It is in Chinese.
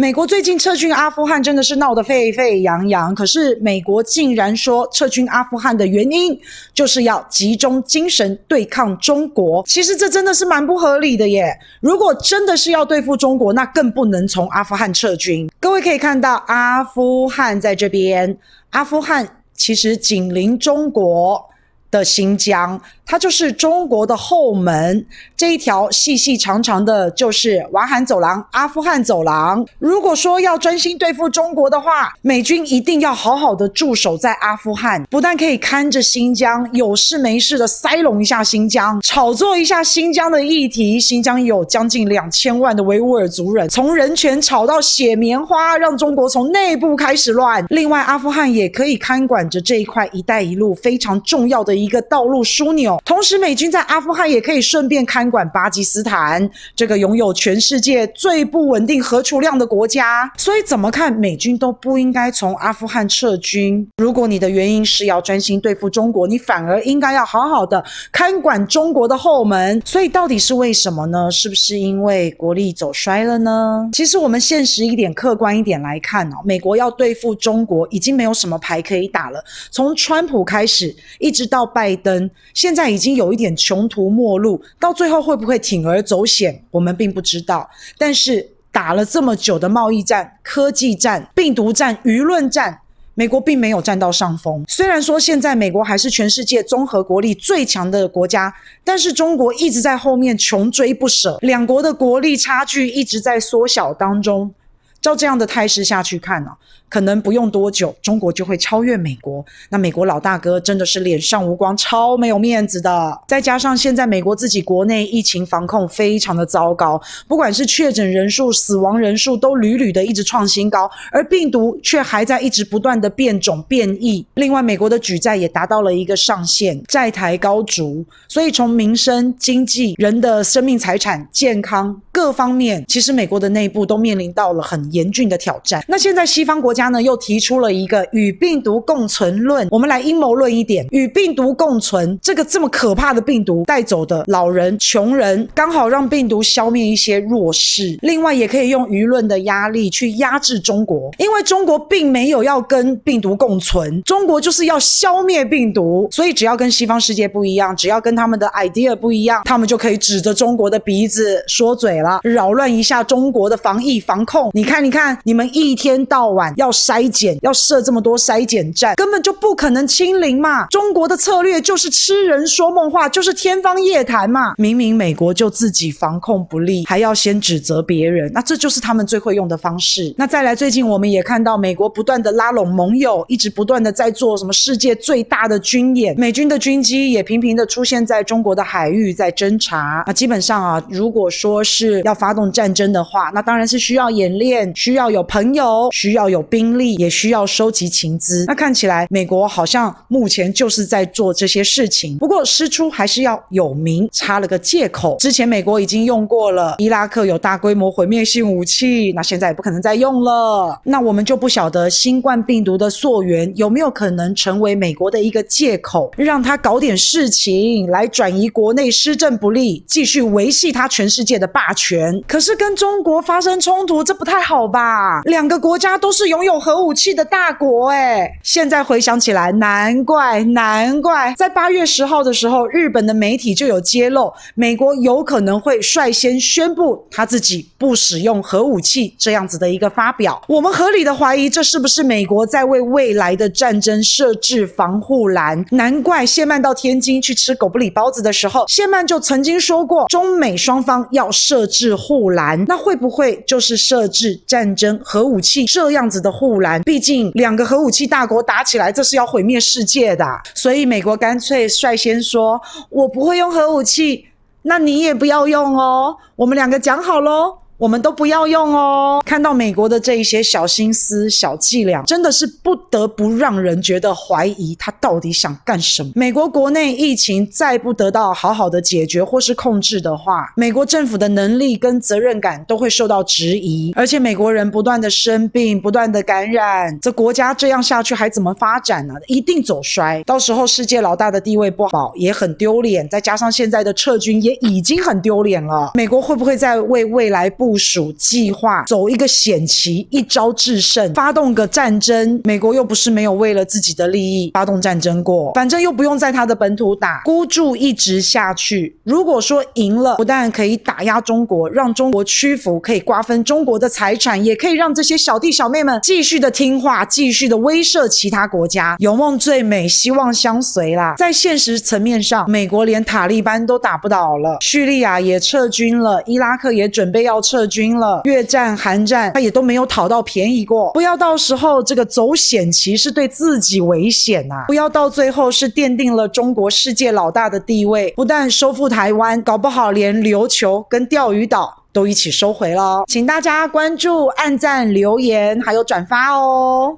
美国最近撤军阿富汗真的是闹得沸沸扬扬，可是美国竟然说撤军阿富汗的原因就是要集中精神对抗中国。其实这真的是蛮不合理的耶！如果真的是要对付中国，那更不能从阿富汗撤军。各位可以看到，阿富汗在这边，阿富汗其实紧邻中国的新疆。它就是中国的后门，这一条细细长长的，就是瓦罕走廊、阿富汗走廊。如果说要专心对付中国的话，美军一定要好好的驻守在阿富汗，不但可以看着新疆，有事没事的塞拢一下新疆，炒作一下新疆的议题。新疆有将近两千万的维吾尔族人，从人权炒到血棉花，让中国从内部开始乱。另外，阿富汗也可以看管着这一块“一带一路”非常重要的一个道路枢纽。同时，美军在阿富汗也可以顺便看管巴基斯坦这个拥有全世界最不稳定核储量的国家。所以，怎么看美军都不应该从阿富汗撤军。如果你的原因是要专心对付中国，你反而应该要好好的看管中国的后门。所以，到底是为什么呢？是不是因为国力走衰了呢？其实，我们现实一点、客观一点来看哦，美国要对付中国已经没有什么牌可以打了。从川普开始，一直到拜登，现在已经有。一点穷途末路，到最后会不会铤而走险，我们并不知道。但是打了这么久的贸易战、科技战、病毒战、舆论战，美国并没有占到上风。虽然说现在美国还是全世界综合国力最强的国家，但是中国一直在后面穷追不舍，两国的国力差距一直在缩小当中。照这样的态势下去看呢、可能不用多久，中国就会超越美国。那美国老大哥真的是脸上无光，超没有面子的。再加上现在美国自己国内疫情防控非常的糟糕，不管是确诊人数、死亡人数都屡屡的一直创新高，而病毒却还在一直不断的变种变异。另外，美国的举债也达到了一个上限，债台高筑。所以从民生、经济、人的生命财产、健康各方面，其实美国的内部都面临到了很严峻的挑战。那现在西方国家。呢又提出了一个与病毒共存论。我们来阴谋论一点，与病毒共存，这个这么可怕的病毒带走的老人、穷人，刚好让病毒消灭一些弱势。另外，也可以用舆论的压力去压制中国，因为中国并没有要跟病毒共存，中国就是要消灭病毒。所以，只要跟西方世界不一样，只要跟他们的 idea 不一样，他们就可以指着中国的鼻子说嘴了，扰乱一下中国的防疫防控。你看，你看，你们一天到晚要。要筛检，要设这么多筛检站，根本就不可能清零嘛！中国的策略就是痴人说梦话，就是天方夜谭嘛！明明美国就自己防控不力，还要先指责别人，那这就是他们最会用的方式。那再来，最近我们也看到美国不断的拉拢盟友，一直不断的在做什么世界最大的军演，美军的军机也频频的出现在中国的海域，在侦查。那基本上啊，如果说是要发动战争的话，那当然是需要演练，需要有朋友，需要有兵。兵力也需要收集情资，那看起来美国好像目前就是在做这些事情。不过师出还是要有名，插了个借口。之前美国已经用过了，伊拉克有大规模毁灭性武器，那现在也不可能再用了。那我们就不晓得新冠病毒的溯源有没有可能成为美国的一个借口，让他搞点事情来转移国内施政不力，继续维系他全世界的霸权。可是跟中国发生冲突，这不太好吧？两个国家都是拥有。有核武器的大国哎，现在回想起来，难怪难怪，在八月十号的时候，日本的媒体就有揭露，美国有可能会率先宣布他自己不使用核武器这样子的一个发表。我们合理的怀疑，这是不是美国在为未来的战争设置防护栏？难怪谢曼到天津去吃狗不理包子的时候，谢曼就曾经说过，中美双方要设置护栏，那会不会就是设置战争核武器这样子的？护栏，毕竟两个核武器大国打起来，这是要毁灭世界的。所以美国干脆率先说：“我不会用核武器，那你也不要用哦，我们两个讲好喽。”我们都不要用哦！看到美国的这一些小心思、小伎俩，真的是不得不让人觉得怀疑他到底想干什么。美国国内疫情再不得到好好的解决或是控制的话，美国政府的能力跟责任感都会受到质疑。而且美国人不断的生病、不断的感染，这国家这样下去还怎么发展呢？一定走衰。到时候世界老大的地位不保，也很丢脸。再加上现在的撤军也已经很丢脸了，美国会不会在为未来不？部署计划，走一个险棋，一招制胜，发动个战争。美国又不是没有为了自己的利益发动战争过，反正又不用在他的本土打，孤注一掷下去。如果说赢了，不但可以打压中国，让中国屈服，可以瓜分中国的财产，也可以让这些小弟小妹们继续的听话，继续的威慑其他国家。有梦最美，希望相随啦。在现实层面上，美国连塔利班都打不倒了，叙利亚也撤军了，伊拉克也准备要撤撤军了，越战、韩战他也都没有讨到便宜过。不要到时候这个走险棋是对自己危险呐、不要到最后是奠定了中国世界老大的地位，不但收复台湾，搞不好连琉球跟钓鱼岛都一起收回了。请大家关注、按赞、留言还有转发哦！